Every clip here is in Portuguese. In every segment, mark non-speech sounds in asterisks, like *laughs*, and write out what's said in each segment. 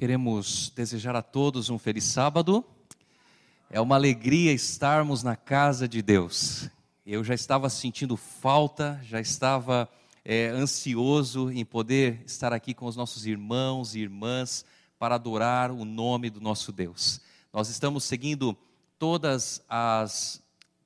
Queremos desejar a todos um feliz sábado. É uma alegria estarmos na casa de Deus. Eu já estava sentindo falta, já estava é, ansioso em poder estar aqui com os nossos irmãos e irmãs para adorar o nome do nosso Deus. Nós estamos seguindo todas as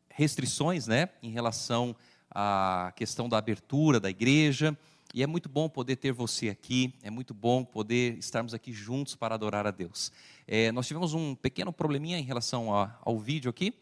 restrições, né, em relação à questão da abertura da igreja e é muito bom poder ter você aqui, é muito bom poder estarmos aqui juntos para adorar a Deus. É, nós tivemos um pequeno probleminha em relação a, ao vídeo aqui,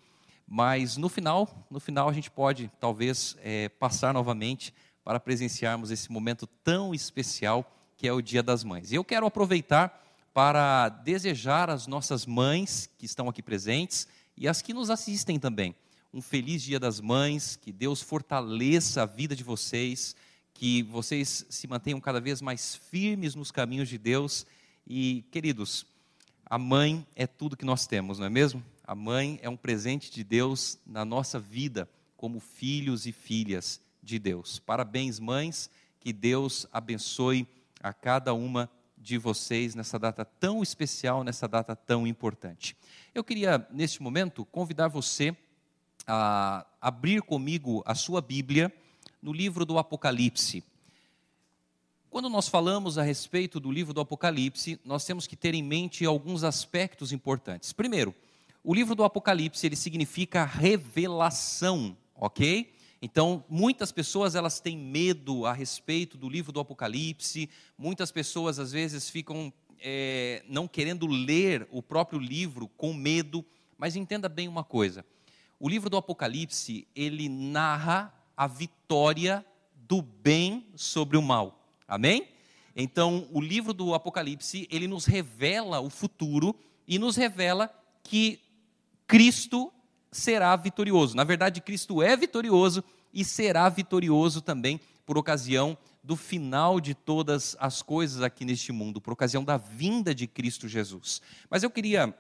mas no final, no final a gente pode talvez é, passar novamente para presenciarmos esse momento tão especial que é o Dia das Mães. E eu quero aproveitar para desejar às nossas mães que estão aqui presentes e as que nos assistem também um feliz Dia das Mães, que Deus fortaleça a vida de vocês que vocês se mantenham cada vez mais firmes nos caminhos de Deus. E, queridos, a mãe é tudo que nós temos, não é mesmo? A mãe é um presente de Deus na nossa vida, como filhos e filhas de Deus. Parabéns, mães, que Deus abençoe a cada uma de vocês nessa data tão especial, nessa data tão importante. Eu queria, neste momento, convidar você a abrir comigo a sua Bíblia no livro do Apocalipse. Quando nós falamos a respeito do livro do Apocalipse, nós temos que ter em mente alguns aspectos importantes. Primeiro, o livro do Apocalipse, ele significa revelação, ok? Então, muitas pessoas elas têm medo a respeito do livro do Apocalipse, muitas pessoas às vezes ficam é, não querendo ler o próprio livro com medo, mas entenda bem uma coisa: o livro do Apocalipse ele narra a vitória do bem sobre o mal. Amém? Então, o livro do Apocalipse, ele nos revela o futuro e nos revela que Cristo será vitorioso. Na verdade, Cristo é vitorioso e será vitorioso também por ocasião do final de todas as coisas aqui neste mundo, por ocasião da vinda de Cristo Jesus. Mas eu queria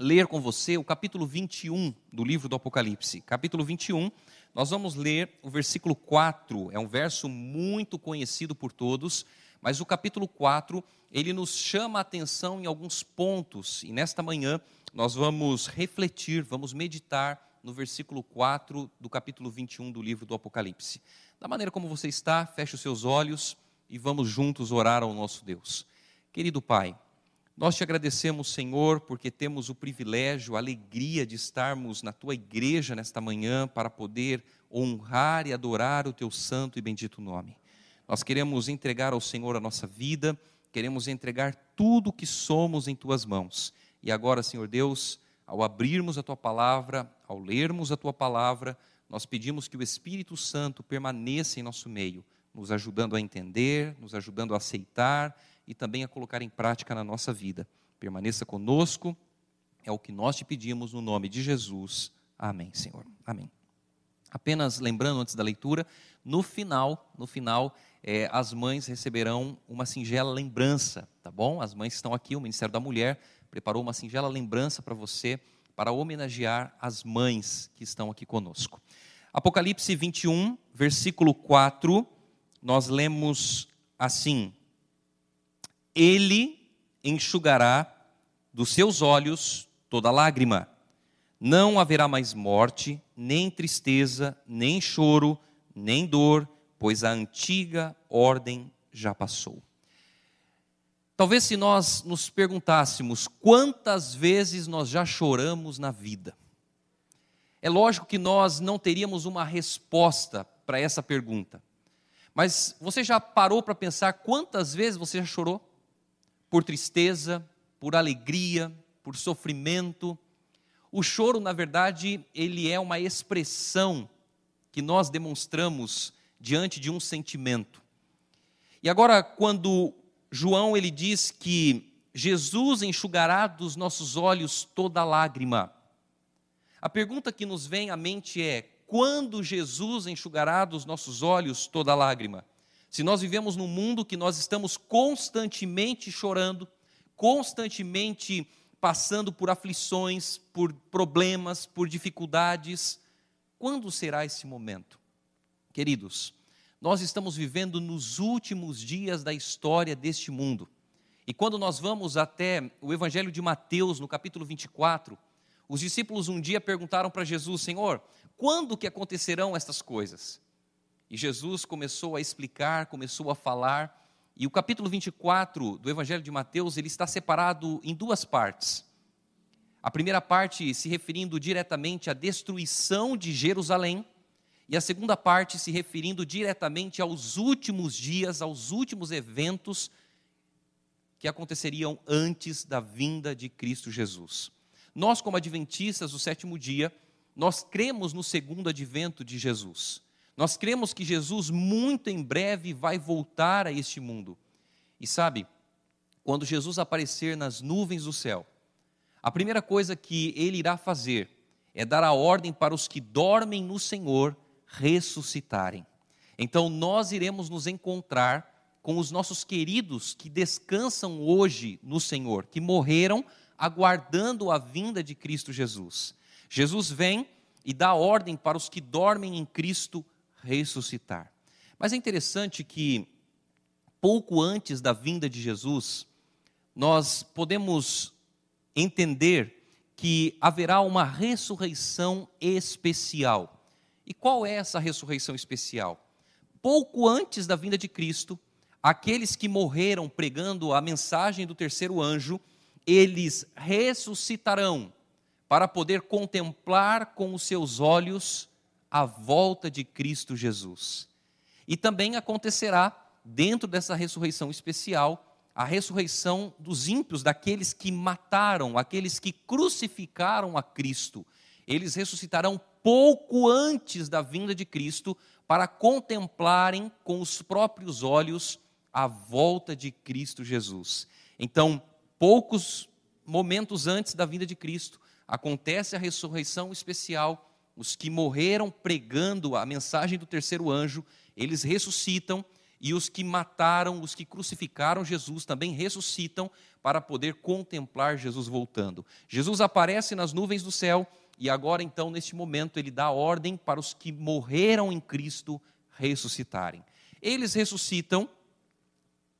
ler com você o capítulo 21 do livro do Apocalipse. Capítulo 21, nós vamos ler o versículo 4, é um verso muito conhecido por todos, mas o capítulo 4, ele nos chama a atenção em alguns pontos, e nesta manhã nós vamos refletir, vamos meditar no versículo 4 do capítulo 21 do livro do Apocalipse. Da maneira como você está, feche os seus olhos e vamos juntos orar ao nosso Deus. Querido Pai, nós te agradecemos, Senhor, porque temos o privilégio, a alegria de estarmos na tua igreja nesta manhã para poder honrar e adorar o teu santo e bendito nome. Nós queremos entregar ao Senhor a nossa vida, queremos entregar tudo o que somos em tuas mãos. E agora, Senhor Deus, ao abrirmos a tua palavra, ao lermos a tua palavra, nós pedimos que o Espírito Santo permaneça em nosso meio, nos ajudando a entender, nos ajudando a aceitar e também a colocar em prática na nossa vida. Permaneça conosco, é o que nós te pedimos no nome de Jesus. Amém, Senhor. Amém. Apenas lembrando antes da leitura, no final, no final, é, as mães receberão uma singela lembrança, tá bom? As mães estão aqui, o Ministério da Mulher preparou uma singela lembrança para você, para homenagear as mães que estão aqui conosco. Apocalipse 21, versículo 4, nós lemos assim: ele enxugará dos seus olhos toda lágrima. Não haverá mais morte, nem tristeza, nem choro, nem dor, pois a antiga ordem já passou. Talvez se nós nos perguntássemos quantas vezes nós já choramos na vida, é lógico que nós não teríamos uma resposta para essa pergunta. Mas você já parou para pensar quantas vezes você já chorou? Por tristeza, por alegria, por sofrimento. O choro, na verdade, ele é uma expressão que nós demonstramos diante de um sentimento. E agora, quando João ele diz que Jesus enxugará dos nossos olhos toda lágrima, a pergunta que nos vem à mente é: quando Jesus enxugará dos nossos olhos toda lágrima? Se nós vivemos num mundo que nós estamos constantemente chorando, constantemente passando por aflições, por problemas, por dificuldades, quando será esse momento? Queridos, nós estamos vivendo nos últimos dias da história deste mundo. E quando nós vamos até o Evangelho de Mateus, no capítulo 24, os discípulos um dia perguntaram para Jesus: Senhor, quando que acontecerão estas coisas? E Jesus começou a explicar, começou a falar, e o capítulo 24 do Evangelho de Mateus, ele está separado em duas partes. A primeira parte se referindo diretamente à destruição de Jerusalém, e a segunda parte se referindo diretamente aos últimos dias, aos últimos eventos que aconteceriam antes da vinda de Cristo Jesus. Nós, como adventistas do sétimo dia, nós cremos no segundo advento de Jesus. Nós cremos que Jesus muito em breve vai voltar a este mundo. E sabe, quando Jesus aparecer nas nuvens do céu, a primeira coisa que ele irá fazer é dar a ordem para os que dormem no Senhor ressuscitarem. Então nós iremos nos encontrar com os nossos queridos que descansam hoje no Senhor, que morreram aguardando a vinda de Cristo Jesus. Jesus vem e dá ordem para os que dormem em Cristo ressuscitar. Mas é interessante que, pouco antes da vinda de Jesus, nós podemos entender que haverá uma ressurreição especial. E qual é essa ressurreição especial? Pouco antes da vinda de Cristo, aqueles que morreram pregando a mensagem do terceiro anjo, eles ressuscitarão para poder contemplar com os seus olhos a volta de Cristo Jesus. E também acontecerá, dentro dessa ressurreição especial, a ressurreição dos ímpios, daqueles que mataram, aqueles que crucificaram a Cristo. Eles ressuscitarão pouco antes da vinda de Cristo para contemplarem com os próprios olhos a volta de Cristo Jesus. Então, poucos momentos antes da vinda de Cristo, acontece a ressurreição especial. Os que morreram pregando a mensagem do terceiro anjo, eles ressuscitam, e os que mataram, os que crucificaram Jesus também ressuscitam para poder contemplar Jesus voltando. Jesus aparece nas nuvens do céu e agora então neste momento ele dá ordem para os que morreram em Cristo ressuscitarem. Eles ressuscitam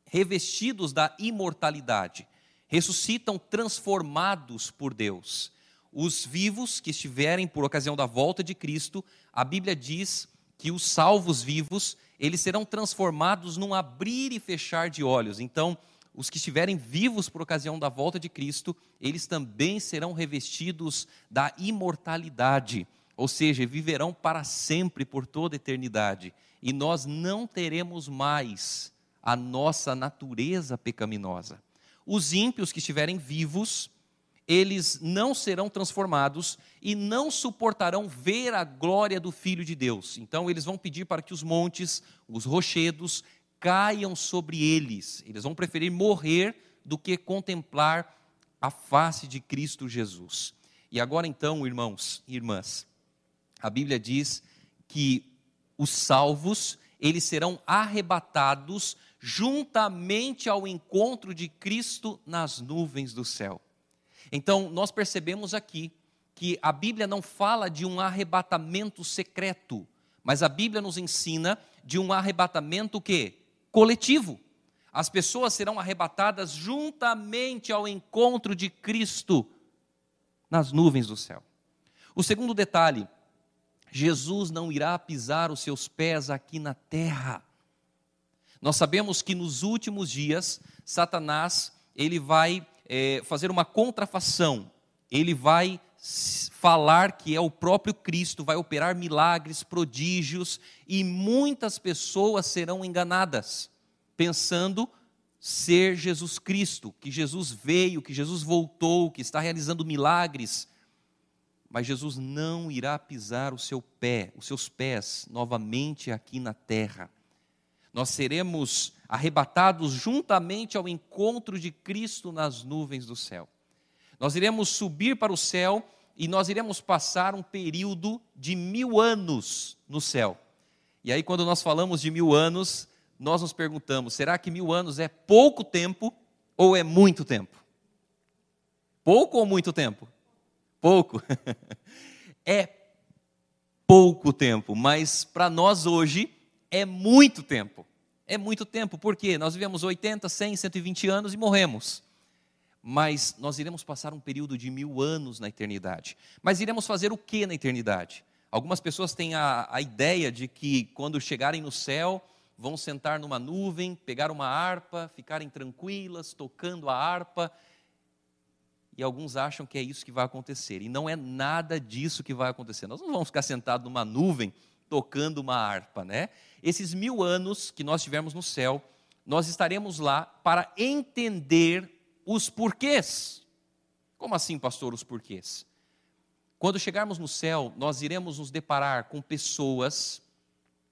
revestidos da imortalidade, ressuscitam transformados por Deus. Os vivos que estiverem por ocasião da volta de Cristo, a Bíblia diz que os salvos vivos, eles serão transformados num abrir e fechar de olhos. Então, os que estiverem vivos por ocasião da volta de Cristo, eles também serão revestidos da imortalidade, ou seja, viverão para sempre, por toda a eternidade. E nós não teremos mais a nossa natureza pecaminosa. Os ímpios que estiverem vivos, eles não serão transformados e não suportarão ver a glória do Filho de Deus. Então, eles vão pedir para que os montes, os rochedos, caiam sobre eles. Eles vão preferir morrer do que contemplar a face de Cristo Jesus. E agora, então, irmãos e irmãs, a Bíblia diz que os salvos, eles serão arrebatados juntamente ao encontro de Cristo nas nuvens do céu. Então, nós percebemos aqui que a Bíblia não fala de um arrebatamento secreto, mas a Bíblia nos ensina de um arrebatamento que coletivo. As pessoas serão arrebatadas juntamente ao encontro de Cristo nas nuvens do céu. O segundo detalhe, Jesus não irá pisar os seus pés aqui na terra. Nós sabemos que nos últimos dias, Satanás, ele vai é, fazer uma contrafação, ele vai falar que é o próprio Cristo, vai operar milagres, prodígios, e muitas pessoas serão enganadas, pensando ser Jesus Cristo, que Jesus veio, que Jesus voltou, que está realizando milagres. Mas Jesus não irá pisar o seu pé, os seus pés novamente aqui na terra nós seremos arrebatados juntamente ao encontro de Cristo nas nuvens do céu. Nós iremos subir para o céu e nós iremos passar um período de mil anos no céu. E aí, quando nós falamos de mil anos, nós nos perguntamos: será que mil anos é pouco tempo ou é muito tempo? Pouco ou muito tempo? Pouco. *laughs* é pouco tempo, mas para nós hoje é muito tempo. É muito tempo, porque nós vivemos 80, 100, 120 anos e morremos. Mas nós iremos passar um período de mil anos na eternidade. Mas iremos fazer o que na eternidade? Algumas pessoas têm a, a ideia de que quando chegarem no céu, vão sentar numa nuvem, pegar uma harpa, ficarem tranquilas, tocando a harpa. E alguns acham que é isso que vai acontecer. E não é nada disso que vai acontecer. Nós não vamos ficar sentados numa nuvem tocando uma harpa, né? Esses mil anos que nós tivermos no céu, nós estaremos lá para entender os porquês. Como assim, pastor, os porquês? Quando chegarmos no céu, nós iremos nos deparar com pessoas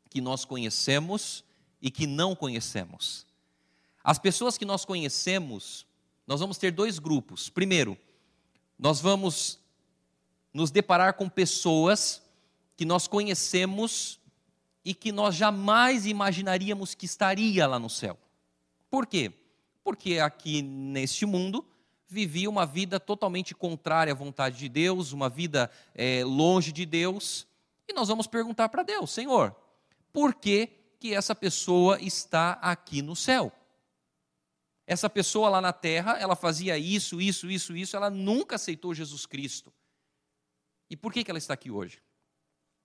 que nós conhecemos e que não conhecemos. As pessoas que nós conhecemos, nós vamos ter dois grupos. Primeiro, nós vamos nos deparar com pessoas que nós conhecemos e que nós jamais imaginaríamos que estaria lá no céu. Por quê? Porque aqui neste mundo vivia uma vida totalmente contrária à vontade de Deus, uma vida é, longe de Deus, e nós vamos perguntar para Deus, Senhor, por que que essa pessoa está aqui no céu. Essa pessoa lá na terra, ela fazia isso, isso, isso, isso, ela nunca aceitou Jesus Cristo. E por que, que ela está aqui hoje?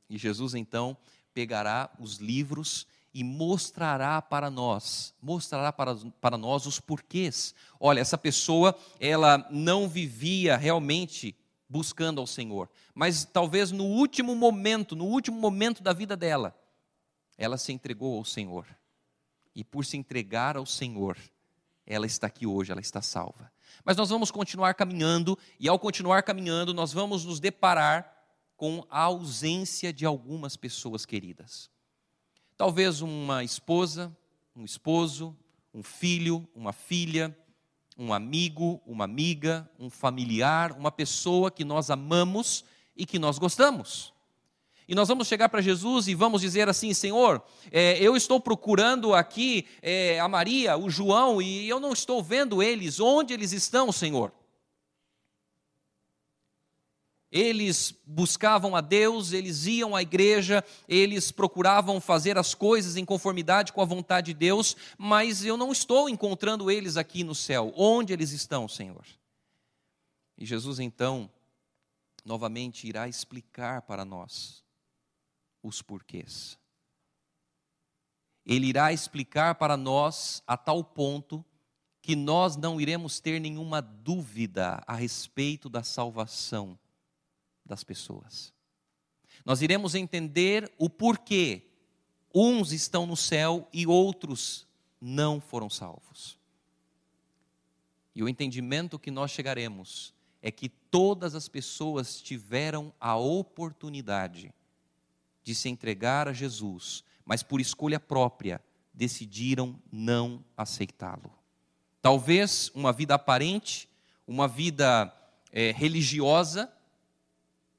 E Jesus então pegará os livros e mostrará para nós, mostrará para, para nós os porquês. Olha, essa pessoa, ela não vivia realmente buscando ao Senhor, mas talvez no último momento, no último momento da vida dela, ela se entregou ao Senhor. E por se entregar ao Senhor, ela está aqui hoje, ela está salva. Mas nós vamos continuar caminhando, e ao continuar caminhando, nós vamos nos deparar com a ausência de algumas pessoas queridas. Talvez uma esposa, um esposo, um filho, uma filha, um amigo, uma amiga, um familiar, uma pessoa que nós amamos e que nós gostamos. E nós vamos chegar para Jesus e vamos dizer assim: Senhor, é, eu estou procurando aqui é, a Maria, o João, e eu não estou vendo eles. Onde eles estão, Senhor? Eles buscavam a Deus, eles iam à igreja, eles procuravam fazer as coisas em conformidade com a vontade de Deus, mas eu não estou encontrando eles aqui no céu. Onde eles estão, Senhor? E Jesus então, novamente, irá explicar para nós os porquês. Ele irá explicar para nós a tal ponto que nós não iremos ter nenhuma dúvida a respeito da salvação das pessoas. Nós iremos entender o porquê uns estão no céu e outros não foram salvos. E o entendimento que nós chegaremos é que todas as pessoas tiveram a oportunidade de se entregar a Jesus, mas por escolha própria decidiram não aceitá-lo. Talvez uma vida aparente, uma vida é, religiosa,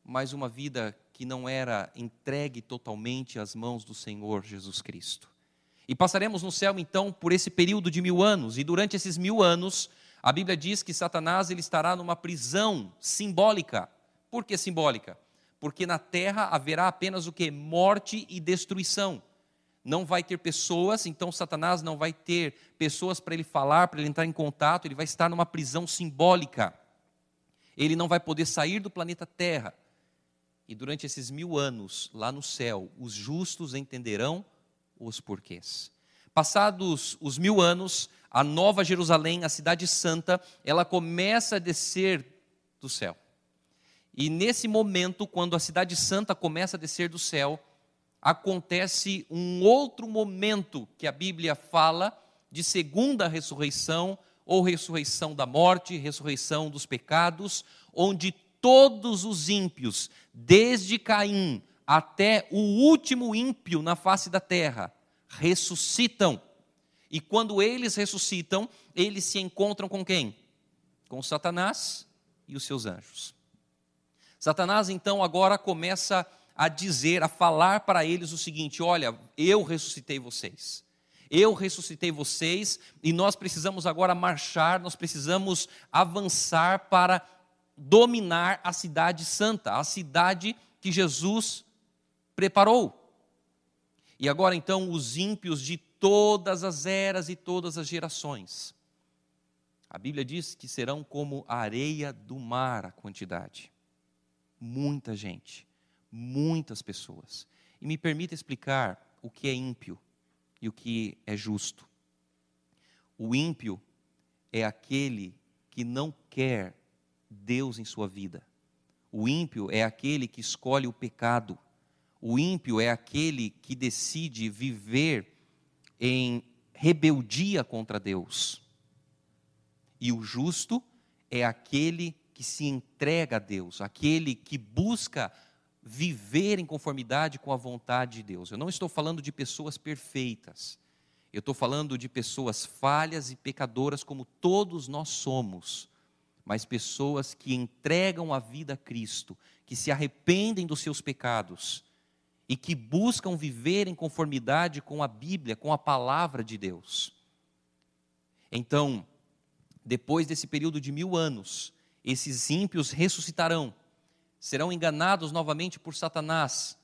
mas uma vida que não era entregue totalmente às mãos do Senhor Jesus Cristo. E passaremos no céu então por esse período de mil anos, e durante esses mil anos, a Bíblia diz que Satanás ele estará numa prisão simbólica. Por que simbólica? porque na terra haverá apenas o que? Morte e destruição. Não vai ter pessoas, então Satanás não vai ter pessoas para ele falar, para ele entrar em contato, ele vai estar numa prisão simbólica. Ele não vai poder sair do planeta Terra. E durante esses mil anos, lá no céu, os justos entenderão os porquês. Passados os mil anos, a Nova Jerusalém, a Cidade Santa, ela começa a descer do céu. E nesse momento, quando a cidade santa começa a descer do céu, acontece um outro momento que a Bíblia fala de segunda ressurreição, ou ressurreição da morte, ressurreição dos pecados, onde todos os ímpios, desde Caim até o último ímpio na face da terra, ressuscitam. E quando eles ressuscitam, eles se encontram com quem? Com Satanás e os seus anjos. Satanás então agora começa a dizer, a falar para eles o seguinte: olha, eu ressuscitei vocês. Eu ressuscitei vocês e nós precisamos agora marchar, nós precisamos avançar para dominar a cidade santa, a cidade que Jesus preparou. E agora então os ímpios de todas as eras e todas as gerações. A Bíblia diz que serão como a areia do mar a quantidade. Muita gente, muitas pessoas. E me permita explicar o que é ímpio e o que é justo. O ímpio é aquele que não quer Deus em sua vida. O ímpio é aquele que escolhe o pecado. O ímpio é aquele que decide viver em rebeldia contra Deus. E o justo é aquele que se entrega a Deus, aquele que busca viver em conformidade com a vontade de Deus. Eu não estou falando de pessoas perfeitas. Eu estou falando de pessoas falhas e pecadoras como todos nós somos, mas pessoas que entregam a vida a Cristo, que se arrependem dos seus pecados e que buscam viver em conformidade com a Bíblia, com a palavra de Deus. Então, depois desse período de mil anos, esses ímpios ressuscitarão, serão enganados novamente por Satanás,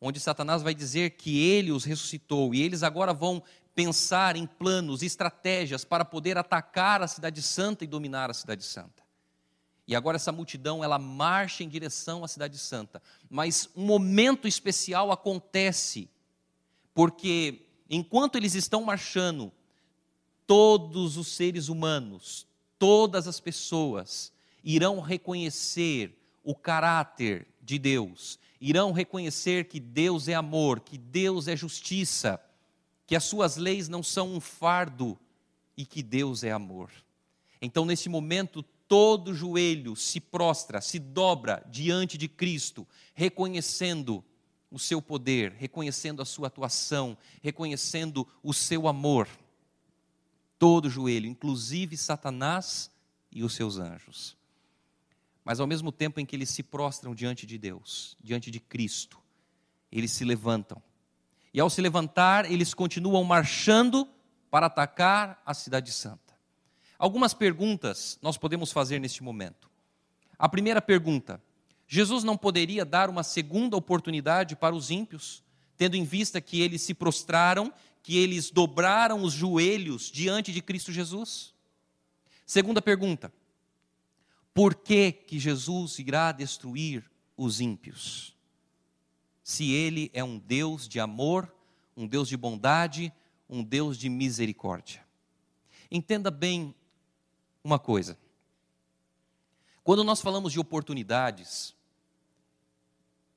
onde Satanás vai dizer que ele os ressuscitou, e eles agora vão pensar em planos, estratégias para poder atacar a Cidade Santa e dominar a Cidade Santa. E agora essa multidão, ela marcha em direção à Cidade Santa. Mas um momento especial acontece, porque enquanto eles estão marchando, todos os seres humanos, todas as pessoas irão reconhecer o caráter de Deus, irão reconhecer que Deus é amor, que Deus é justiça, que as suas leis não são um fardo e que Deus é amor. Então, nesse momento, todo joelho se prostra, se dobra diante de Cristo, reconhecendo o seu poder, reconhecendo a sua atuação, reconhecendo o seu amor. Todo joelho, inclusive Satanás e os seus anjos. Mas ao mesmo tempo em que eles se prostram diante de Deus, diante de Cristo, eles se levantam. E ao se levantar, eles continuam marchando para atacar a Cidade Santa. Algumas perguntas nós podemos fazer neste momento. A primeira pergunta: Jesus não poderia dar uma segunda oportunidade para os ímpios, tendo em vista que eles se prostraram, que eles dobraram os joelhos diante de Cristo Jesus? Segunda pergunta: por que, que Jesus irá destruir os ímpios? Se ele é um Deus de amor, um Deus de bondade, um Deus de misericórdia. Entenda bem uma coisa. Quando nós falamos de oportunidades,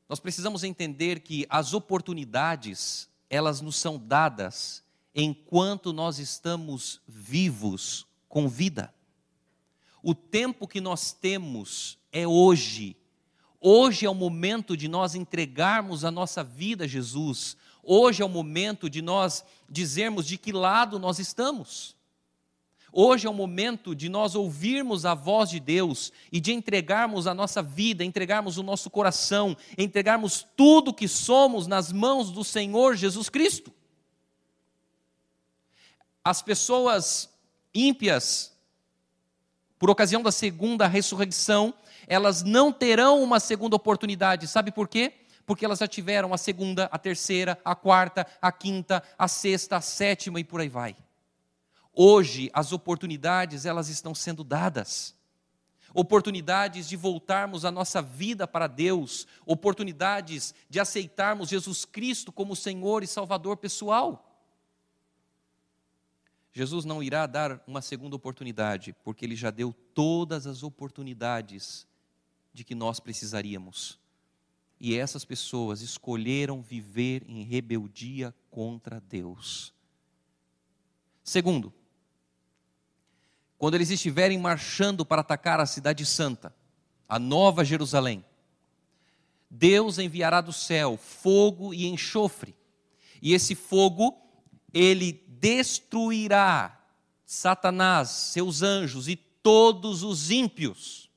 nós precisamos entender que as oportunidades, elas nos são dadas enquanto nós estamos vivos com vida. O tempo que nós temos é hoje. Hoje é o momento de nós entregarmos a nossa vida a Jesus. Hoje é o momento de nós dizermos de que lado nós estamos. Hoje é o momento de nós ouvirmos a voz de Deus e de entregarmos a nossa vida, entregarmos o nosso coração, entregarmos tudo que somos nas mãos do Senhor Jesus Cristo. As pessoas ímpias, por ocasião da segunda ressurreição, elas não terão uma segunda oportunidade, sabe por quê? Porque elas já tiveram a segunda, a terceira, a quarta, a quinta, a sexta, a sétima e por aí vai. Hoje as oportunidades elas estão sendo dadas. Oportunidades de voltarmos a nossa vida para Deus, oportunidades de aceitarmos Jesus Cristo como Senhor e Salvador pessoal. Jesus não irá dar uma segunda oportunidade, porque Ele já deu todas as oportunidades de que nós precisaríamos. E essas pessoas escolheram viver em rebeldia contra Deus. Segundo, quando eles estiverem marchando para atacar a Cidade Santa, a Nova Jerusalém, Deus enviará do céu fogo e enxofre, e esse fogo, ele destruirá Satanás, seus anjos e todos os ímpios.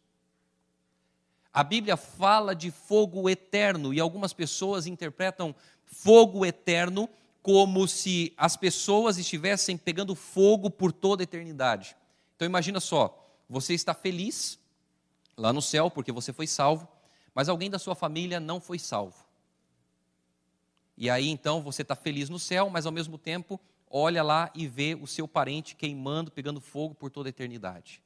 A Bíblia fala de fogo eterno e algumas pessoas interpretam fogo eterno como se as pessoas estivessem pegando fogo por toda a eternidade. Então imagina só, você está feliz lá no céu porque você foi salvo, mas alguém da sua família não foi salvo. E aí então você está feliz no céu, mas ao mesmo tempo olha lá e vê o seu parente queimando, pegando fogo por toda a eternidade.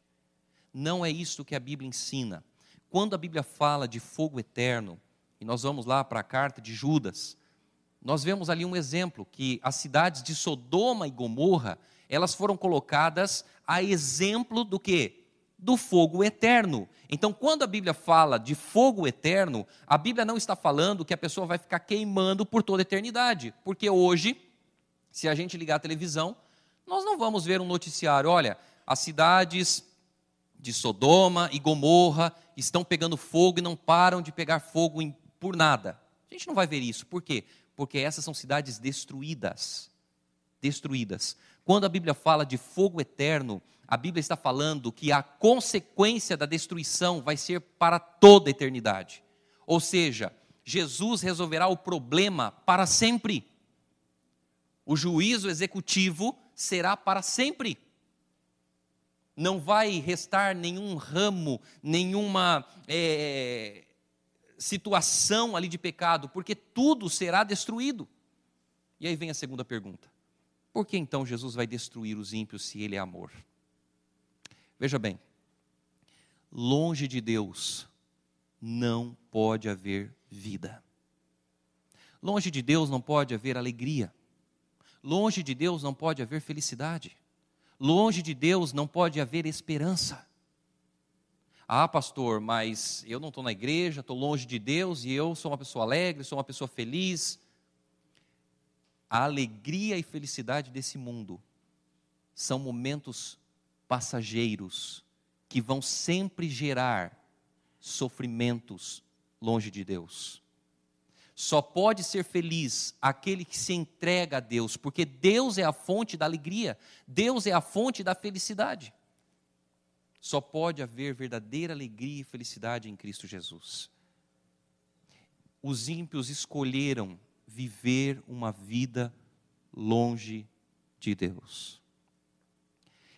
Não é isso que a Bíblia ensina. Quando a Bíblia fala de fogo eterno, e nós vamos lá para a carta de Judas, nós vemos ali um exemplo que as cidades de Sodoma e Gomorra, elas foram colocadas a exemplo do que? Do fogo eterno. Então, quando a Bíblia fala de fogo eterno, a Bíblia não está falando que a pessoa vai ficar queimando por toda a eternidade, porque hoje, se a gente ligar a televisão, nós não vamos ver um noticiário, olha, as cidades de Sodoma e Gomorra estão pegando fogo e não param de pegar fogo em, por nada. A gente não vai ver isso. Por quê? Porque essas são cidades destruídas. Destruídas. Quando a Bíblia fala de fogo eterno, a Bíblia está falando que a consequência da destruição vai ser para toda a eternidade. Ou seja, Jesus resolverá o problema para sempre. O juízo executivo será para sempre não vai restar nenhum ramo, nenhuma é, situação ali de pecado, porque tudo será destruído. E aí vem a segunda pergunta: por que então Jesus vai destruir os ímpios se Ele é amor? Veja bem, longe de Deus não pode haver vida. Longe de Deus não pode haver alegria. Longe de Deus não pode haver felicidade. Longe de Deus não pode haver esperança. Ah, pastor, mas eu não estou na igreja, estou longe de Deus e eu sou uma pessoa alegre, sou uma pessoa feliz. A alegria e felicidade desse mundo são momentos passageiros que vão sempre gerar sofrimentos longe de Deus. Só pode ser feliz aquele que se entrega a Deus, porque Deus é a fonte da alegria, Deus é a fonte da felicidade. Só pode haver verdadeira alegria e felicidade em Cristo Jesus. Os ímpios escolheram viver uma vida longe de Deus.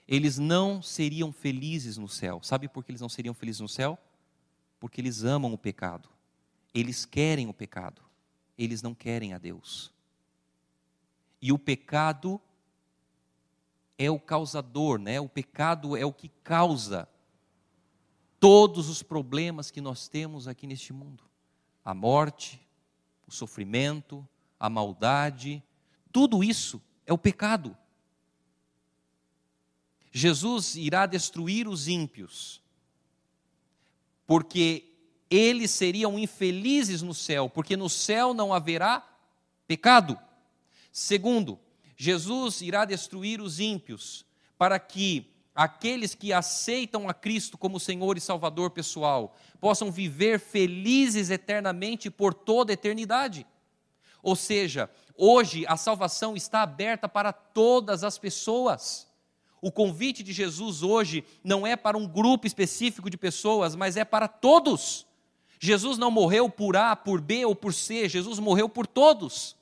Eles não seriam felizes no céu. Sabe por que eles não seriam felizes no céu? Porque eles amam o pecado. Eles querem o pecado eles não querem a Deus. E o pecado é o causador, né? O pecado é o que causa todos os problemas que nós temos aqui neste mundo. A morte, o sofrimento, a maldade, tudo isso é o pecado. Jesus irá destruir os ímpios, porque eles seriam infelizes no céu, porque no céu não haverá pecado. Segundo, Jesus irá destruir os ímpios, para que aqueles que aceitam a Cristo como Senhor e Salvador pessoal possam viver felizes eternamente por toda a eternidade. Ou seja, hoje a salvação está aberta para todas as pessoas. O convite de Jesus hoje não é para um grupo específico de pessoas, mas é para todos. Jesus não morreu por A, por B ou por C, Jesus morreu por todos.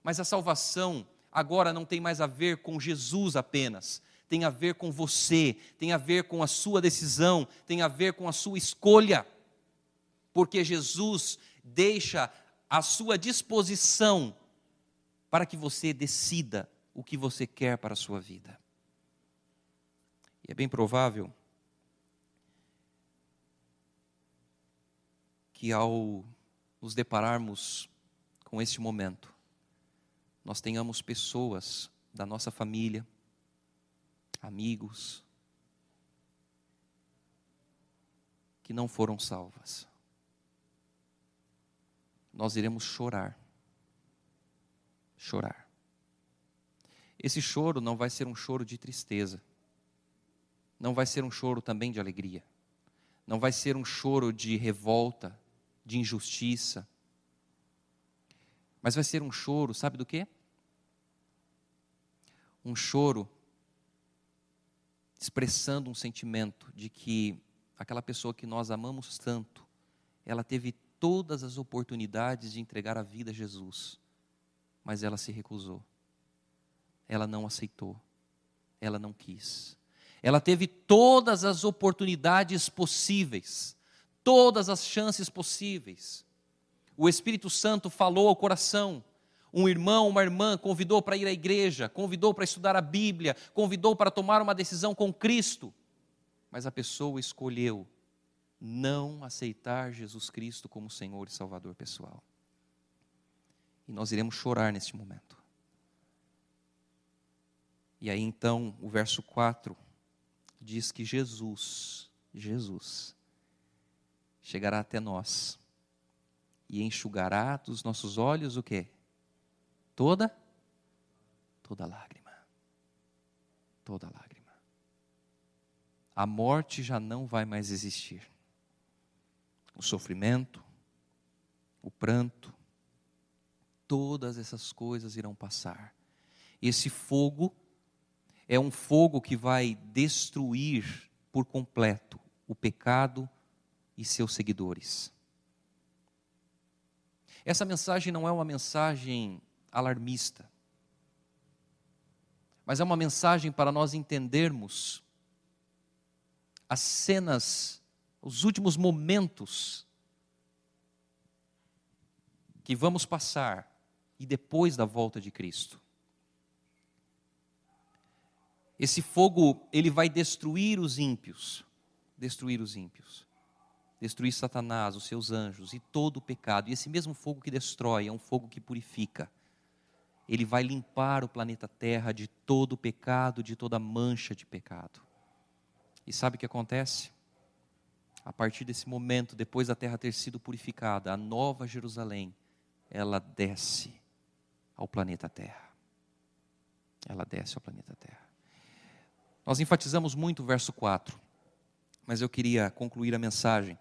Mas a salvação agora não tem mais a ver com Jesus apenas, tem a ver com você, tem a ver com a sua decisão, tem a ver com a sua escolha. Porque Jesus deixa à sua disposição para que você decida o que você quer para a sua vida. E é bem provável que ao nos depararmos com este momento, nós tenhamos pessoas da nossa família, amigos, que não foram salvas. Nós iremos chorar. Chorar. Esse choro não vai ser um choro de tristeza. Não vai ser um choro também de alegria. Não vai ser um choro de revolta, de injustiça. Mas vai ser um choro, sabe do quê? Um choro expressando um sentimento de que aquela pessoa que nós amamos tanto, ela teve todas as oportunidades de entregar a vida a Jesus, mas ela se recusou. Ela não aceitou. Ela não quis. Ela teve todas as oportunidades possíveis todas as chances possíveis. O Espírito Santo falou ao coração, Um irmão, uma irmã convidou para ir à igreja, convidou para estudar a Bíblia, convidou para tomar uma decisão com Cristo, mas a pessoa escolheu não aceitar Jesus Cristo como Senhor e Salvador pessoal. E nós iremos chorar neste momento. E aí então, o verso 4 diz que Jesus, Jesus, chegará até nós e enxugará dos nossos olhos o quê? Toda toda lágrima. Toda lágrima. A morte já não vai mais existir. O sofrimento, o pranto, todas essas coisas irão passar. Esse fogo é um fogo que vai destruir por completo o pecado e seus seguidores. Essa mensagem não é uma mensagem alarmista, mas é uma mensagem para nós entendermos as cenas, os últimos momentos que vamos passar e depois da volta de Cristo. Esse fogo, ele vai destruir os ímpios, destruir os ímpios. Destruir Satanás, os seus anjos e todo o pecado. E esse mesmo fogo que destrói é um fogo que purifica. Ele vai limpar o planeta Terra de todo o pecado, de toda mancha de pecado. E sabe o que acontece? A partir desse momento, depois da terra ter sido purificada, a nova Jerusalém, ela desce ao planeta Terra. Ela desce ao planeta Terra. Nós enfatizamos muito o verso 4, mas eu queria concluir a mensagem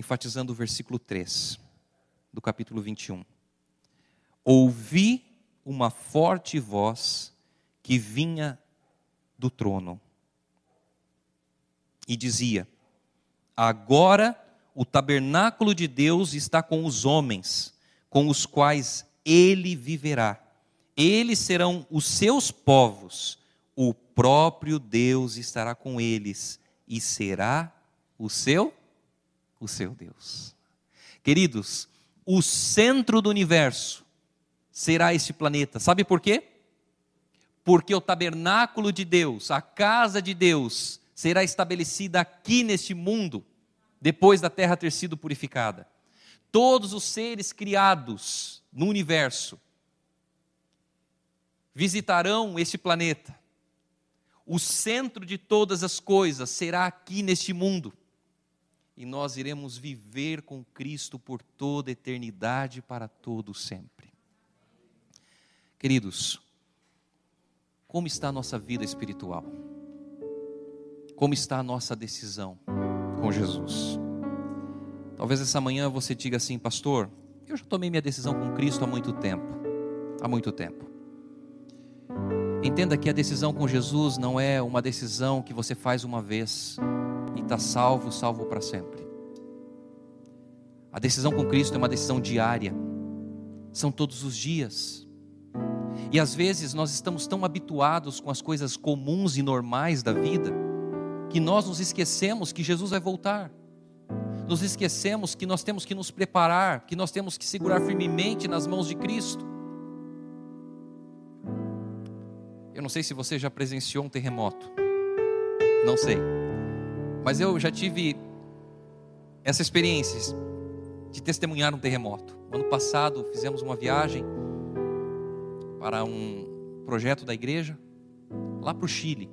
enfatizando o versículo 3 do capítulo 21. Ouvi uma forte voz que vinha do trono e dizia: Agora o tabernáculo de Deus está com os homens, com os quais ele viverá. Eles serão os seus povos o próprio Deus estará com eles e será o seu o seu Deus. Queridos, o centro do universo será este planeta. Sabe por quê? Porque o tabernáculo de Deus, a casa de Deus, será estabelecida aqui neste mundo, depois da terra ter sido purificada. Todos os seres criados no universo visitarão este planeta o centro de todas as coisas será aqui neste mundo. E nós iremos viver com Cristo por toda eternidade, para todo sempre. Queridos, como está a nossa vida espiritual? Como está a nossa decisão com Jesus? Talvez essa manhã você diga assim, pastor, eu já tomei minha decisão com Cristo há muito tempo. Há muito tempo. Entenda que a decisão com Jesus não é uma decisão que você faz uma vez e está salvo, salvo para sempre. A decisão com Cristo é uma decisão diária, são todos os dias. E às vezes nós estamos tão habituados com as coisas comuns e normais da vida, que nós nos esquecemos que Jesus vai voltar. Nos esquecemos que nós temos que nos preparar, que nós temos que segurar firmemente nas mãos de Cristo. Eu não sei se você já presenciou um terremoto. Não sei. Mas eu já tive essa experiência de testemunhar um terremoto. Ano passado fizemos uma viagem para um projeto da igreja lá para o Chile.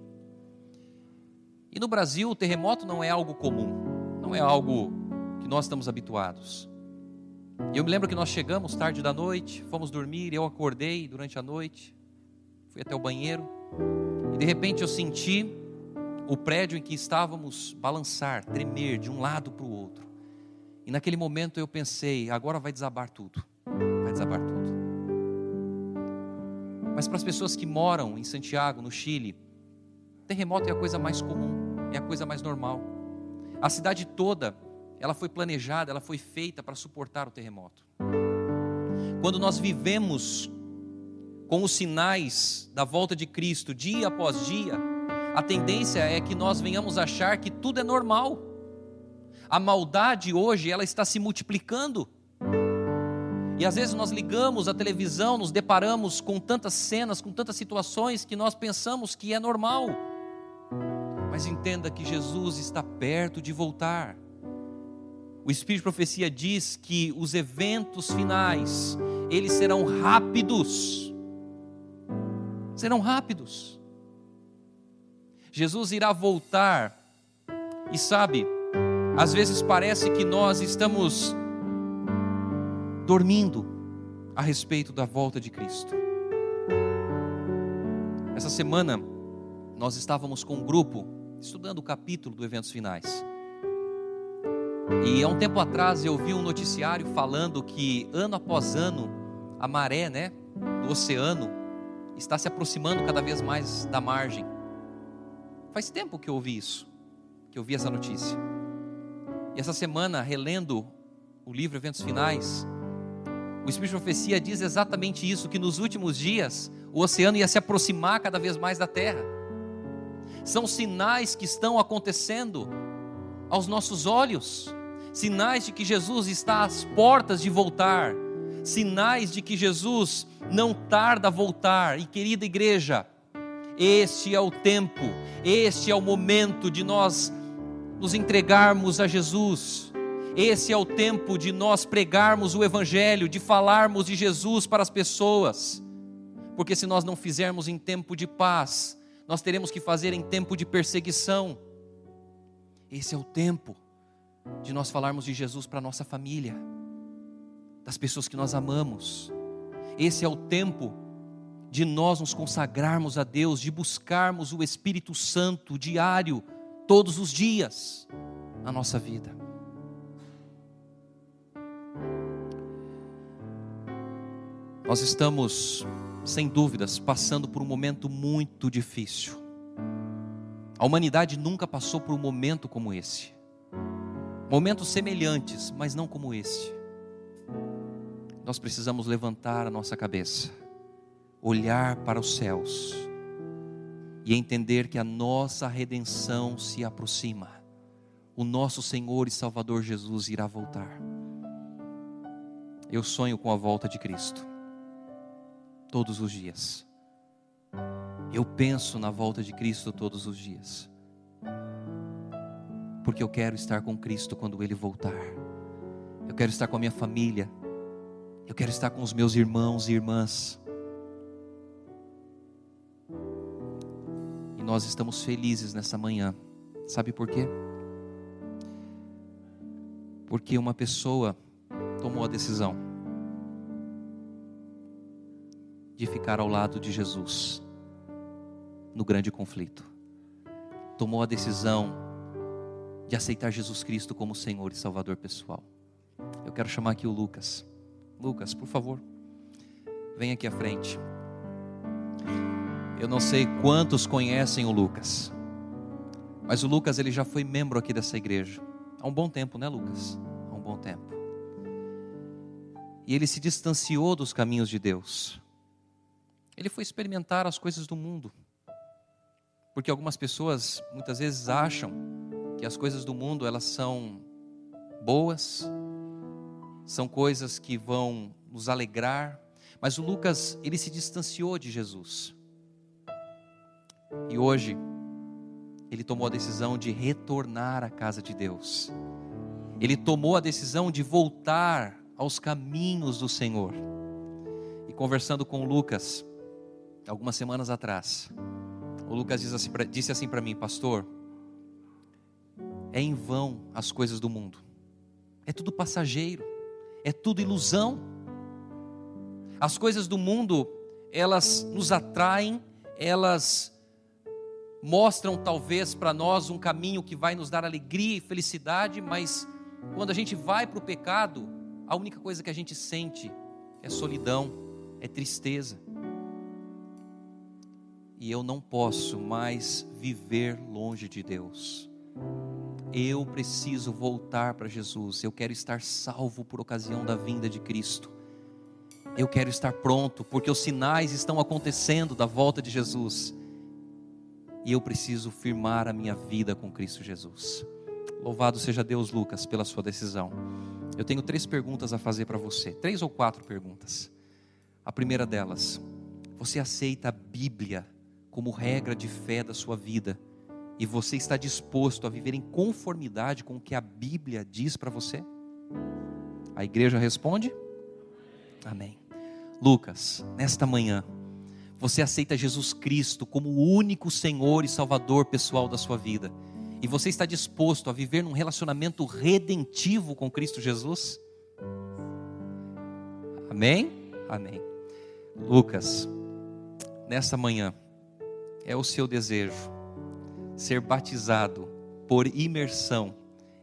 E no Brasil o terremoto não é algo comum, não é algo que nós estamos habituados. E eu me lembro que nós chegamos tarde da noite, fomos dormir, eu acordei durante a noite, fui até o banheiro e de repente eu senti o prédio em que estávamos balançar, tremer de um lado para o outro. E naquele momento eu pensei, agora vai desabar tudo. Vai desabar tudo. Mas para as pessoas que moram em Santiago, no Chile, terremoto é a coisa mais comum, é a coisa mais normal. A cidade toda, ela foi planejada, ela foi feita para suportar o terremoto. Quando nós vivemos com os sinais da volta de Cristo dia após dia, a tendência é que nós venhamos achar que tudo é normal. A maldade hoje ela está se multiplicando. E às vezes nós ligamos a televisão, nos deparamos com tantas cenas, com tantas situações que nós pensamos que é normal. Mas entenda que Jesus está perto de voltar. O Espírito de Profecia diz que os eventos finais, eles serão rápidos. Serão rápidos. Jesus irá voltar. E sabe, às vezes parece que nós estamos dormindo a respeito da volta de Cristo. Essa semana nós estávamos com um grupo estudando o capítulo do Eventos Finais. E há um tempo atrás eu vi um noticiário falando que ano após ano a maré, né, do oceano está se aproximando cada vez mais da margem. Faz tempo que eu ouvi isso, que eu vi essa notícia. E essa semana, relendo o livro Eventos Finais, o Espírito de Profecia diz exatamente isso: que nos últimos dias o oceano ia se aproximar cada vez mais da terra. São sinais que estão acontecendo aos nossos olhos, sinais de que Jesus está às portas de voltar, sinais de que Jesus não tarda a voltar. E querida igreja, este é o tempo, este é o momento de nós nos entregarmos a Jesus. Esse é o tempo de nós pregarmos o Evangelho, de falarmos de Jesus para as pessoas. Porque se nós não fizermos em tempo de paz, nós teremos que fazer em tempo de perseguição. Esse é o tempo de nós falarmos de Jesus para a nossa família, das pessoas que nós amamos. Esse é o tempo de nós nos consagrarmos a Deus, de buscarmos o Espírito Santo diário, todos os dias, na nossa vida. Nós estamos sem dúvidas, passando por um momento muito difícil. A humanidade nunca passou por um momento como esse. Momentos semelhantes, mas não como esse. Nós precisamos levantar a nossa cabeça, olhar para os céus e entender que a nossa redenção se aproxima. O nosso Senhor e Salvador Jesus irá voltar. Eu sonho com a volta de Cristo todos os dias. Eu penso na volta de Cristo todos os dias. Porque eu quero estar com Cristo quando Ele voltar. Eu quero estar com a minha família. Eu quero estar com os meus irmãos e irmãs. Nós estamos felizes nessa manhã. Sabe por quê? Porque uma pessoa tomou a decisão de ficar ao lado de Jesus no grande conflito. Tomou a decisão de aceitar Jesus Cristo como Senhor e Salvador pessoal. Eu quero chamar aqui o Lucas. Lucas, por favor, vem aqui à frente. Eu não sei quantos conhecem o Lucas, mas o Lucas ele já foi membro aqui dessa igreja há um bom tempo, né, Lucas? Há um bom tempo. E ele se distanciou dos caminhos de Deus. Ele foi experimentar as coisas do mundo. Porque algumas pessoas muitas vezes acham que as coisas do mundo elas são boas, são coisas que vão nos alegrar, mas o Lucas, ele se distanciou de Jesus. E hoje ele tomou a decisão de retornar à casa de Deus. Ele tomou a decisão de voltar aos caminhos do Senhor. E conversando com Lucas, algumas semanas atrás, o Lucas assim, disse assim para mim, pastor, é em vão as coisas do mundo, é tudo passageiro, é tudo ilusão. As coisas do mundo, elas nos atraem, elas mostram talvez para nós um caminho que vai nos dar alegria e felicidade, mas quando a gente vai para o pecado, a única coisa que a gente sente é solidão, é tristeza e eu não posso mais viver longe de Deus. Eu preciso voltar para Jesus. Eu quero estar salvo por ocasião da vinda de Cristo. Eu quero estar pronto, porque os sinais estão acontecendo da volta de Jesus. E eu preciso firmar a minha vida com Cristo Jesus. Louvado seja Deus, Lucas, pela sua decisão. Eu tenho três perguntas a fazer para você, três ou quatro perguntas. A primeira delas, você aceita a Bíblia como regra de fé da sua vida? E você está disposto a viver em conformidade com o que a Bíblia diz para você? A igreja responde? Amém. Lucas, nesta manhã, você aceita Jesus Cristo como o único Senhor e Salvador pessoal da sua vida? E você está disposto a viver num relacionamento redentivo com Cristo Jesus? Amém? Amém. Lucas, nesta manhã, é o seu desejo ser batizado por imersão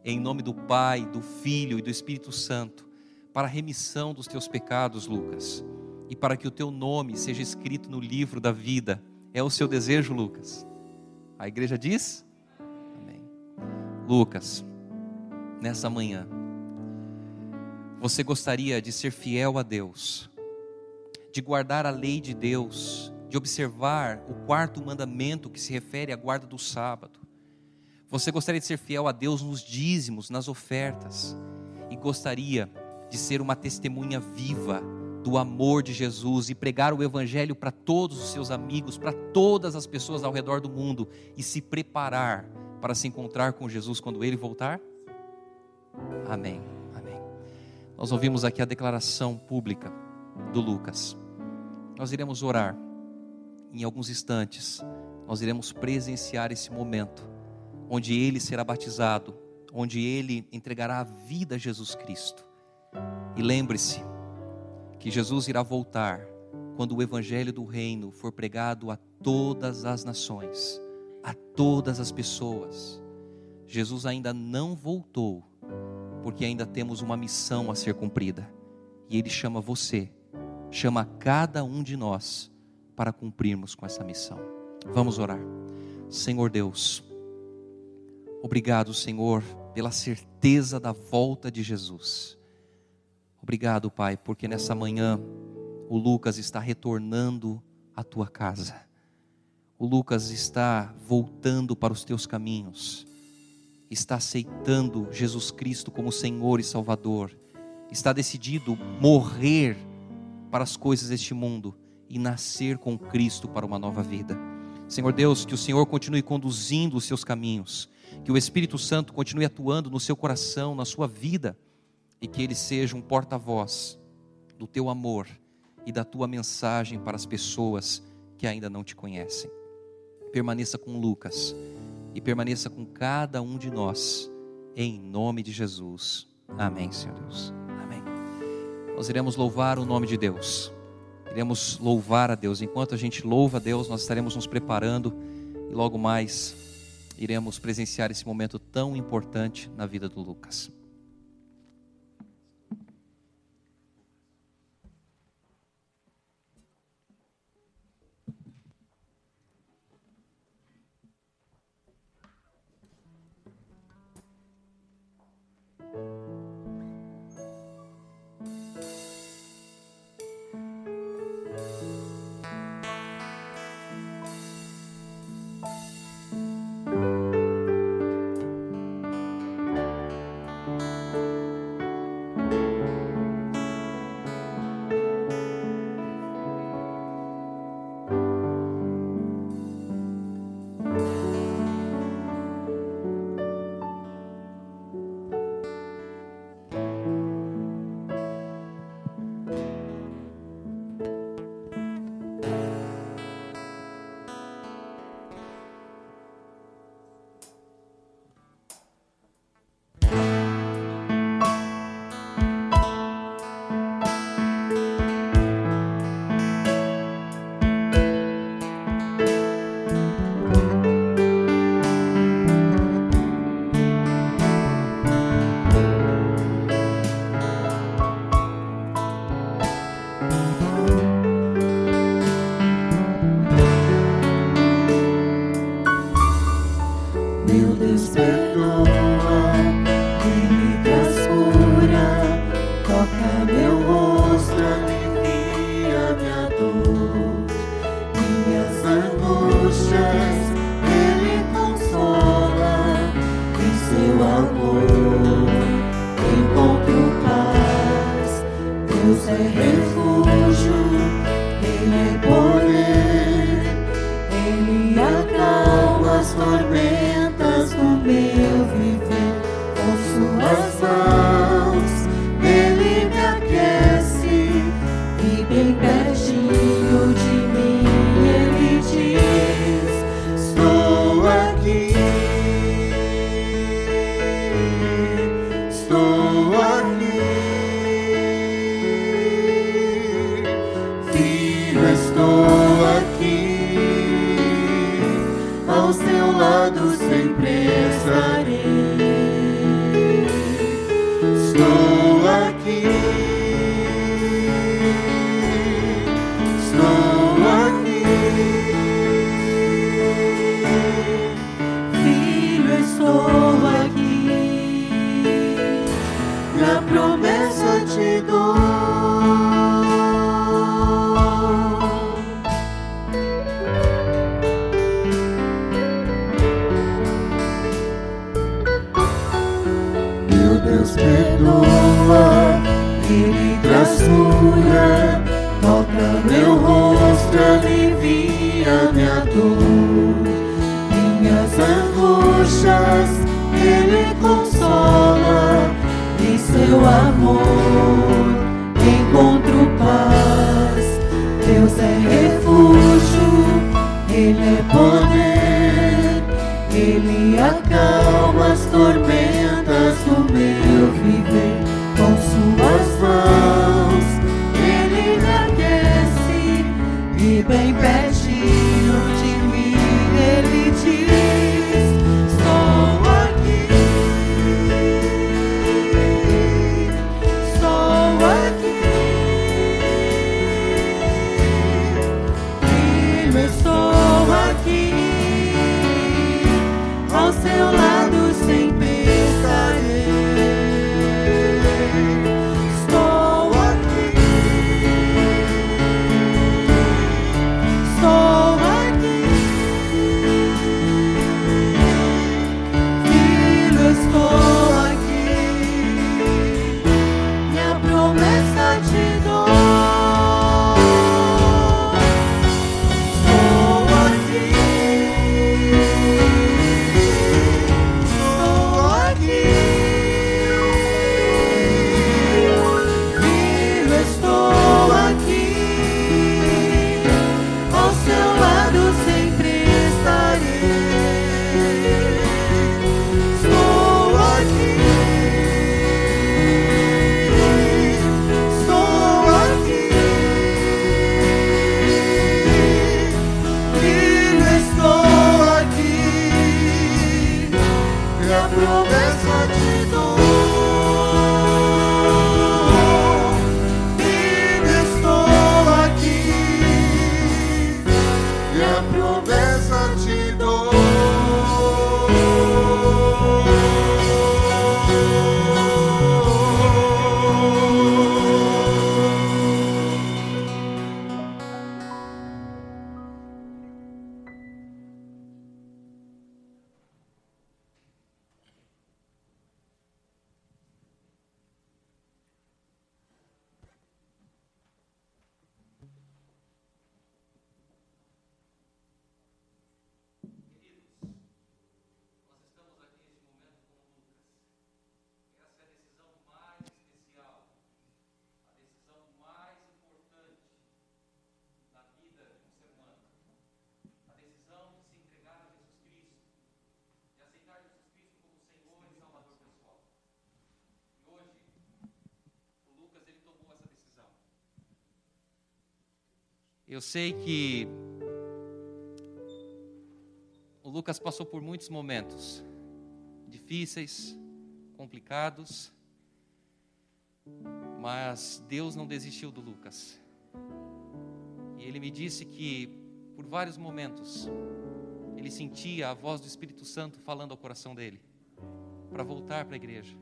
em nome do Pai, do Filho e do Espírito Santo, para a remissão dos teus pecados, Lucas, e para que o teu nome seja escrito no livro da vida. É o seu desejo, Lucas? A igreja diz? Amém. Lucas, nessa manhã, você gostaria de ser fiel a Deus de guardar a lei de Deus, de observar o quarto mandamento que se refere à guarda do sábado. Você gostaria de ser fiel a Deus nos dízimos, nas ofertas, e gostaria de ser uma testemunha viva do amor de Jesus e pregar o Evangelho para todos os seus amigos, para todas as pessoas ao redor do mundo e se preparar para se encontrar com Jesus quando ele voltar? Amém. Amém. Nós ouvimos aqui a declaração pública do Lucas. Nós iremos orar em alguns instantes. Nós iremos presenciar esse momento onde ele será batizado, onde ele entregará a vida a Jesus Cristo. E lembre-se que Jesus irá voltar quando o evangelho do reino for pregado a todas as nações, a todas as pessoas. Jesus ainda não voltou, porque ainda temos uma missão a ser cumprida. E ele chama você chama cada um de nós para cumprirmos com essa missão. Vamos orar. Senhor Deus, obrigado, Senhor, pela certeza da volta de Jesus. Obrigado, Pai, porque nessa manhã o Lucas está retornando à tua casa. O Lucas está voltando para os teus caminhos. Está aceitando Jesus Cristo como Senhor e Salvador. Está decidido morrer para as coisas deste mundo e nascer com Cristo para uma nova vida. Senhor Deus, que o Senhor continue conduzindo os seus caminhos, que o Espírito Santo continue atuando no seu coração, na sua vida, e que ele seja um porta-voz do teu amor e da tua mensagem para as pessoas que ainda não te conhecem. Permaneça com Lucas e permaneça com cada um de nós, em nome de Jesus. Amém, Senhor Deus nós iremos louvar o nome de Deus. Iremos louvar a Deus. Enquanto a gente louva a Deus, nós estaremos nos preparando e logo mais iremos presenciar esse momento tão importante na vida do Lucas. Na promessa Eu sei que o Lucas passou por muitos momentos difíceis, complicados, mas Deus não desistiu do Lucas. E ele me disse que por vários momentos ele sentia a voz do Espírito Santo falando ao coração dele para voltar para a igreja,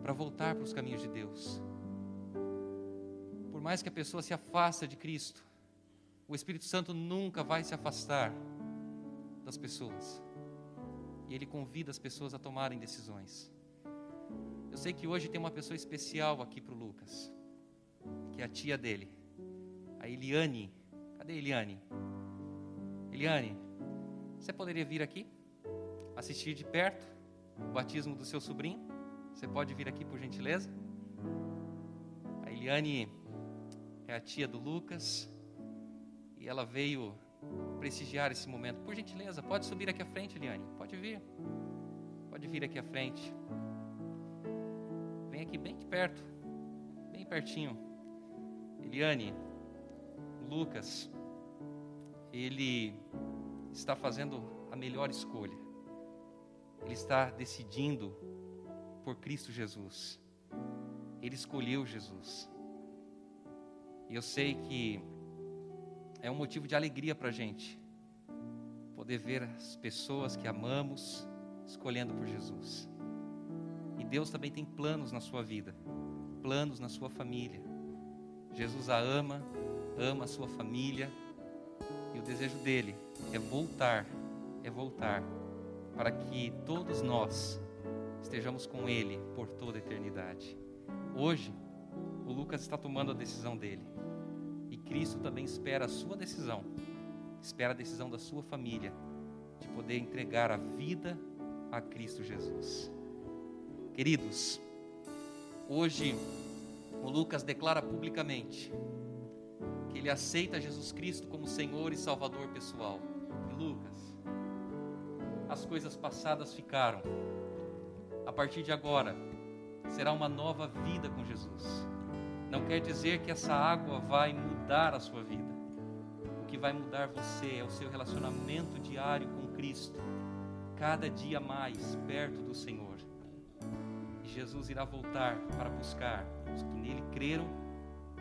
para voltar para os caminhos de Deus. Por mais que a pessoa se afasta de Cristo, o Espírito Santo nunca vai se afastar das pessoas. E ele convida as pessoas a tomarem decisões. Eu sei que hoje tem uma pessoa especial aqui para o Lucas, que é a tia dele, a Eliane. Cadê a Eliane? Eliane, você poderia vir aqui? assistir de perto o batismo do seu sobrinho, você pode vir aqui por gentileza. A Eliane é a tia do Lucas e ela veio prestigiar esse momento. Por gentileza, pode subir aqui à frente, Eliane. Pode vir. Pode vir aqui à frente. Vem aqui bem de perto, bem pertinho. Eliane, Lucas, ele está fazendo a melhor escolha. Ele está decidindo por Cristo Jesus. Ele escolheu Jesus. E eu sei que é um motivo de alegria para a gente poder ver as pessoas que amamos escolhendo por Jesus. E Deus também tem planos na sua vida, planos na sua família. Jesus a ama, ama a sua família, e o desejo dele é voltar, é voltar, para que todos nós estejamos com ele por toda a eternidade. Hoje, o Lucas está tomando a decisão dele. Cristo também espera a sua decisão, espera a decisão da sua família, de poder entregar a vida a Cristo Jesus. Queridos, hoje o Lucas declara publicamente que ele aceita Jesus Cristo como Senhor e Salvador pessoal. E Lucas, as coisas passadas ficaram. A partir de agora, será uma nova vida com Jesus. Não quer dizer que essa água vai mudar a sua vida. O que vai mudar você é o seu relacionamento diário com Cristo, cada dia mais perto do Senhor. E Jesus irá voltar para buscar os que nele creram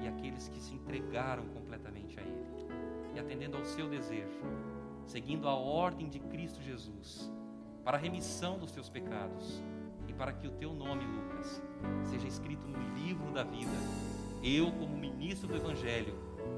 e aqueles que se entregaram completamente a Ele. E atendendo ao seu desejo, seguindo a ordem de Cristo Jesus, para a remissão dos teus pecados e para que o teu nome, Lucas, seja escrito no livro da vida eu, como ministro do Evangelho,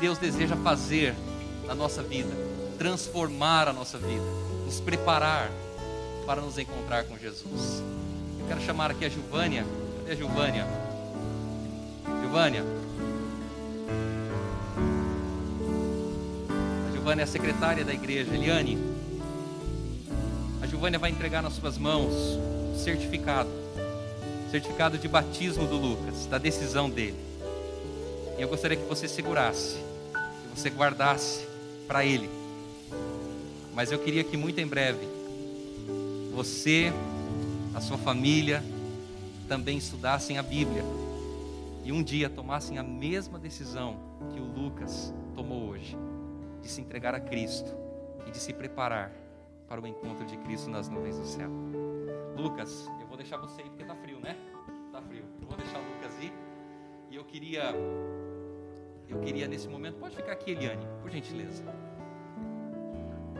Deus deseja fazer na nossa vida, transformar a nossa vida, nos preparar para nos encontrar com Jesus. Eu quero chamar aqui a Gilvânia. Cadê a Gilvânia? Gilvânia. A Gilvânia é a secretária da igreja. Eliane. A Gilvânia vai entregar nas suas mãos o certificado certificado de batismo do Lucas, da decisão dele. E eu gostaria que você segurasse, você guardasse para ele. Mas eu queria que muito em breve você, a sua família, também estudassem a Bíblia e um dia tomassem a mesma decisão que o Lucas tomou hoje, de se entregar a Cristo e de se preparar para o encontro de Cristo nas nuvens do céu. Lucas, eu vou deixar você ir porque está frio, né? Está frio. Eu vou deixar o Lucas ir. E eu queria, eu queria nesse momento, pode ficar aqui, Eliane, por gentileza.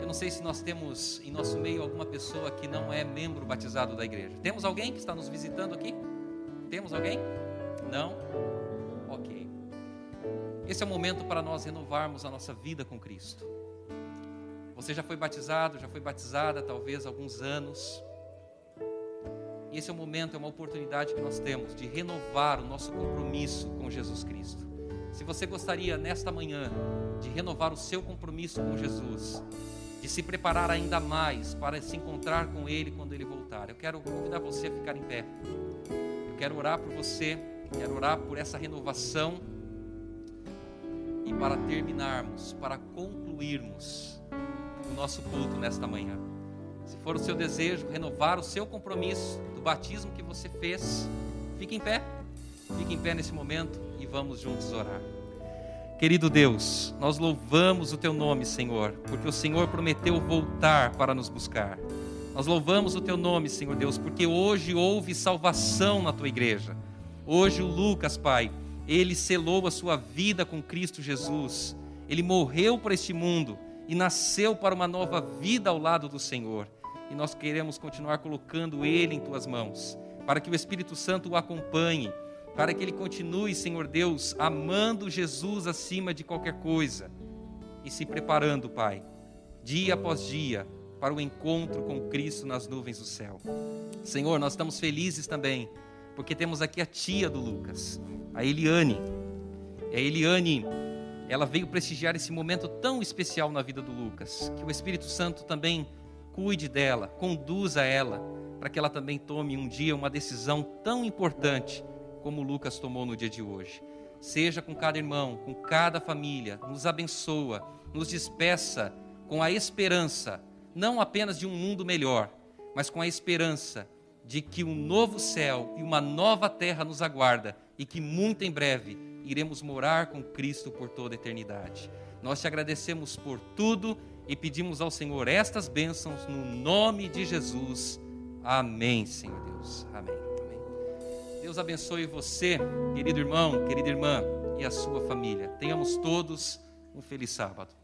Eu não sei se nós temos em nosso meio alguma pessoa que não é membro batizado da igreja. Temos alguém que está nos visitando aqui? Temos alguém? Não? Ok. Esse é o momento para nós renovarmos a nossa vida com Cristo. Você já foi batizado, já foi batizada, talvez há alguns anos. E esse é o momento, é uma oportunidade que nós temos de renovar o nosso compromisso com Jesus Cristo. Se você gostaria nesta manhã de renovar o seu compromisso com Jesus, de se preparar ainda mais para se encontrar com Ele quando Ele voltar, eu quero convidar você a ficar em pé. Eu quero orar por você, quero orar por essa renovação e para terminarmos, para concluirmos o nosso culto nesta manhã. Se for o seu desejo renovar o seu compromisso do batismo que você fez, fique em pé. Fique em pé nesse momento vamos juntos orar. Querido Deus, nós louvamos o teu nome, Senhor, porque o Senhor prometeu voltar para nos buscar. Nós louvamos o teu nome, Senhor Deus, porque hoje houve salvação na tua igreja. Hoje o Lucas, Pai, ele selou a sua vida com Cristo Jesus. Ele morreu para este mundo e nasceu para uma nova vida ao lado do Senhor. e nós queremos continuar colocando ele em tuas mãos, para que o Espírito Santo o acompanhe, para que ele continue, Senhor Deus, amando Jesus acima de qualquer coisa e se preparando, Pai, dia após dia, para o encontro com Cristo nas nuvens do céu. Senhor, nós estamos felizes também, porque temos aqui a tia do Lucas, a Eliane. A Eliane, ela veio prestigiar esse momento tão especial na vida do Lucas, que o Espírito Santo também cuide dela, conduza ela, para que ela também tome um dia uma decisão tão importante como Lucas tomou no dia de hoje. Seja com cada irmão, com cada família, nos abençoa, nos despeça com a esperança não apenas de um mundo melhor, mas com a esperança de que um novo céu e uma nova terra nos aguarda e que muito em breve iremos morar com Cristo por toda a eternidade. Nós te agradecemos por tudo e pedimos ao Senhor estas bênçãos no nome de Jesus. Amém, Senhor Deus. Amém. Deus abençoe você, querido irmão, querida irmã, e a sua família. Tenhamos todos um feliz sábado.